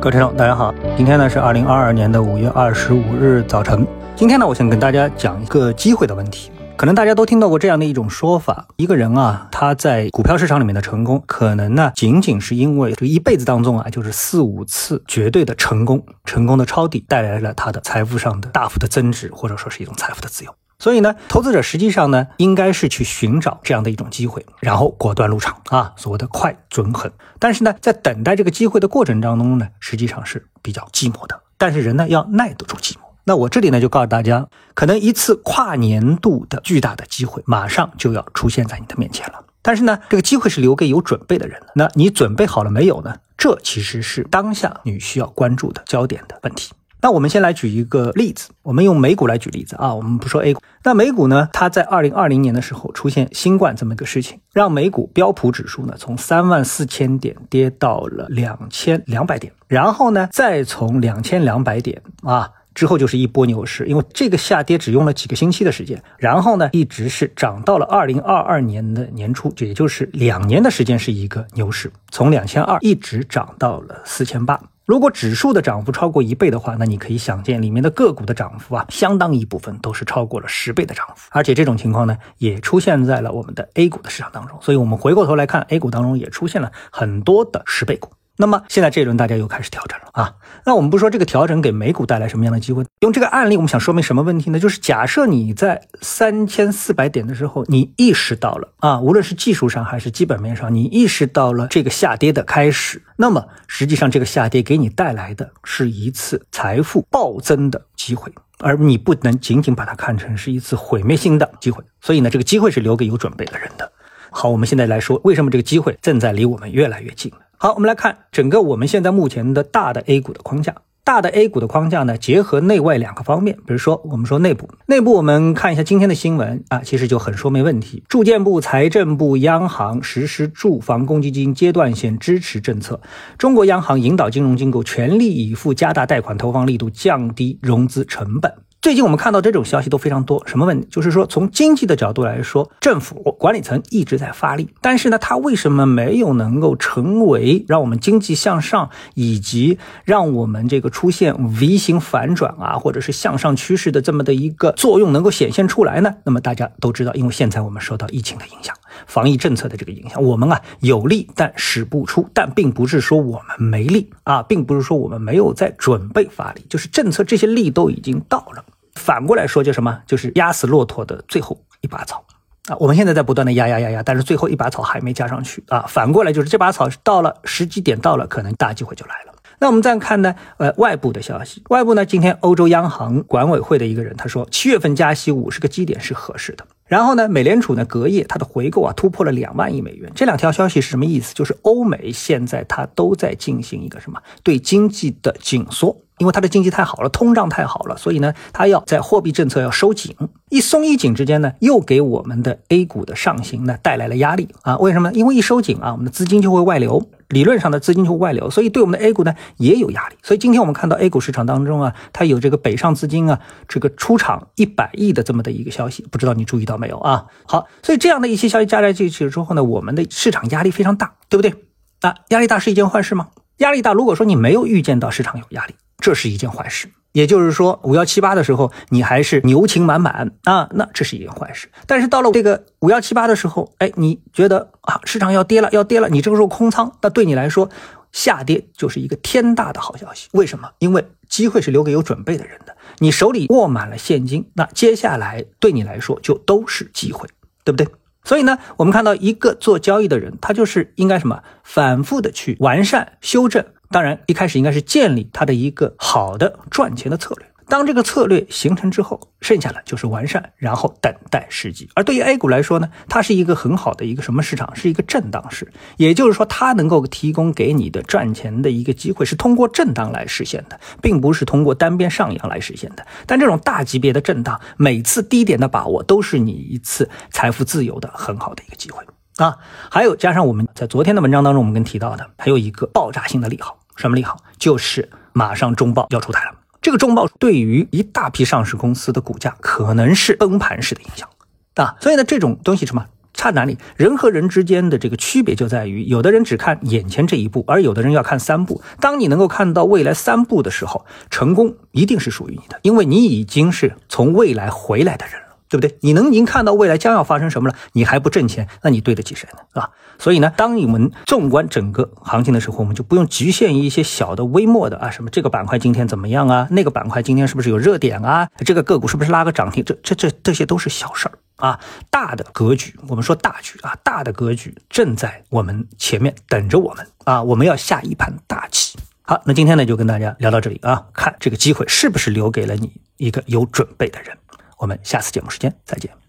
各位听众，大家好，今天呢是二零二二年的五月二十五日早晨。今天呢，我想跟大家讲一个机会的问题。可能大家都听到过这样的一种说法：一个人啊，他在股票市场里面的成功，可能呢仅仅是因为这一辈子当中啊，就是四五次绝对的成功，成功的抄底带来了他的财富上的大幅的增值，或者说是一种财富的自由。所以呢，投资者实际上呢，应该是去寻找这样的一种机会，然后果断入场啊，所谓的快、准、狠。但是呢，在等待这个机会的过程当中呢，实际上是比较寂寞的。但是人呢，要耐得住寂寞。那我这里呢，就告诉大家，可能一次跨年度的巨大的机会，马上就要出现在你的面前了。但是呢，这个机会是留给有准备的人的。那你准备好了没有呢？这其实是当下你需要关注的焦点的问题。那我们先来举一个例子，我们用美股来举例子啊，我们不说 A 股。那美股呢，它在二零二零年的时候出现新冠这么一个事情，让美股标普指数呢从三万四千点跌到了两千两百点，然后呢再从两千两百点啊之后就是一波牛市，因为这个下跌只用了几个星期的时间，然后呢一直是涨到了二零二二年的年初，也就是两年的时间是一个牛市，从两千二一直涨到了四千八。如果指数的涨幅超过一倍的话，那你可以想见里面的个股的涨幅啊，相当一部分都是超过了十倍的涨幅，而且这种情况呢，也出现在了我们的 A 股的市场当中。所以，我们回过头来看，A 股当中也出现了很多的十倍股。那么现在这一轮大家又开始调整了啊，那我们不说这个调整给美股带来什么样的机会？用这个案例，我们想说明什么问题呢？就是假设你在三千四百点的时候，你意识到了啊，无论是技术上还是基本面上，你意识到了这个下跌的开始，那么实际上这个下跌给你带来的是一次财富暴增的机会，而你不能仅仅把它看成是一次毁灭性的机会。所以呢，这个机会是留给有准备的人的。好，我们现在来说，为什么这个机会正在离我们越来越近？好，我们来看整个我们现在目前的大的 A 股的框架。大的 A 股的框架呢，结合内外两个方面。比如说，我们说内部，内部我们看一下今天的新闻啊，其实就很说明问题。住建部、财政部、央行实施住房公积金阶段性支持政策，中国央行引导金融机构全力以赴加大贷款投放力度，降低融资成本。最近我们看到这种消息都非常多，什么问题？就是说从经济的角度来说，政府管理层一直在发力，但是呢，它为什么没有能够成为让我们经济向上，以及让我们这个出现 V 型反转啊，或者是向上趋势的这么的一个作用能够显现出来呢？那么大家都知道，因为现在我们受到疫情的影响，防疫政策的这个影响，我们啊有力但使不出，但并不是说我们没力啊，并不是说我们没有在准备发力，就是政策这些力都已经到了。反过来说，就什么？就是压死骆驼的最后一把草啊！我们现在在不断的压压压压，但是最后一把草还没加上去啊！反过来就是这把草到了时机点到了，可能大机会就来了。那我们再看呢？呃，外部的消息，外部呢，今天欧洲央行管委会的一个人他说，七月份加息五十个基点是合适的。然后呢，美联储呢隔夜它的回购啊突破了两万亿美元。这两条消息是什么意思？就是欧美现在它都在进行一个什么对经济的紧缩。因为它的经济太好了，通胀太好了，所以呢，它要在货币政策要收紧，一松一紧之间呢，又给我们的 A 股的上行呢带来了压力啊。为什么？因为一收紧啊，我们的资金就会外流，理论上的资金就会外流，所以对我们的 A 股呢也有压力。所以今天我们看到 A 股市场当中啊，它有这个北上资金啊，这个出场一百亿的这么的一个消息，不知道你注意到没有啊？好，所以这样的一些消息加在一起之后呢，我们的市场压力非常大，对不对？啊，压力大是一件坏事吗？压力大，如果说你没有预见到市场有压力。这是一件坏事，也就是说五幺七八的时候，你还是牛情满满啊，那这是一件坏事。但是到了这个五幺七八的时候，哎，你觉得啊，市场要跌了，要跌了，你这个时候空仓，那对你来说下跌就是一个天大的好消息。为什么？因为机会是留给有准备的人的，你手里握满了现金，那接下来对你来说就都是机会，对不对？所以呢，我们看到一个做交易的人，他就是应该什么，反复的去完善、修正。当然，一开始应该是建立它的一个好的赚钱的策略。当这个策略形成之后，剩下的就是完善，然后等待时机。而对于 A 股来说呢，它是一个很好的一个什么市场？是一个震荡市，也就是说，它能够提供给你的赚钱的一个机会是通过震荡来实现的，并不是通过单边上扬来实现的。但这种大级别的震荡，每次低点的把握都是你一次财富自由的很好的一个机会啊！还有加上我们在昨天的文章当中，我们跟提到的，还有一个爆炸性的利好。什么利好？就是马上中报要出台了。这个中报对于一大批上市公司的股价可能是崩盘式的影响啊。所以呢，这种东西什么？差哪里？人和人之间的这个区别就在于，有的人只看眼前这一步，而有的人要看三步。当你能够看到未来三步的时候，成功一定是属于你的，因为你已经是从未来回来的人了。对不对？你能已经看到未来将要发生什么了？你还不挣钱，那你对得起谁呢？啊，所以呢，当你们纵观整个行情的时候，我们就不用局限于一些小的、微末的啊，什么这个板块今天怎么样啊？那个板块今天是不是有热点啊？这个个股是不是拉个涨停？这、这、这这些都是小事儿啊。大的格局，我们说大局啊，大的格局正在我们前面等着我们啊，我们要下一盘大棋。好，那今天呢就跟大家聊到这里啊，看这个机会是不是留给了你一个有准备的人。我们下次节目时间再见。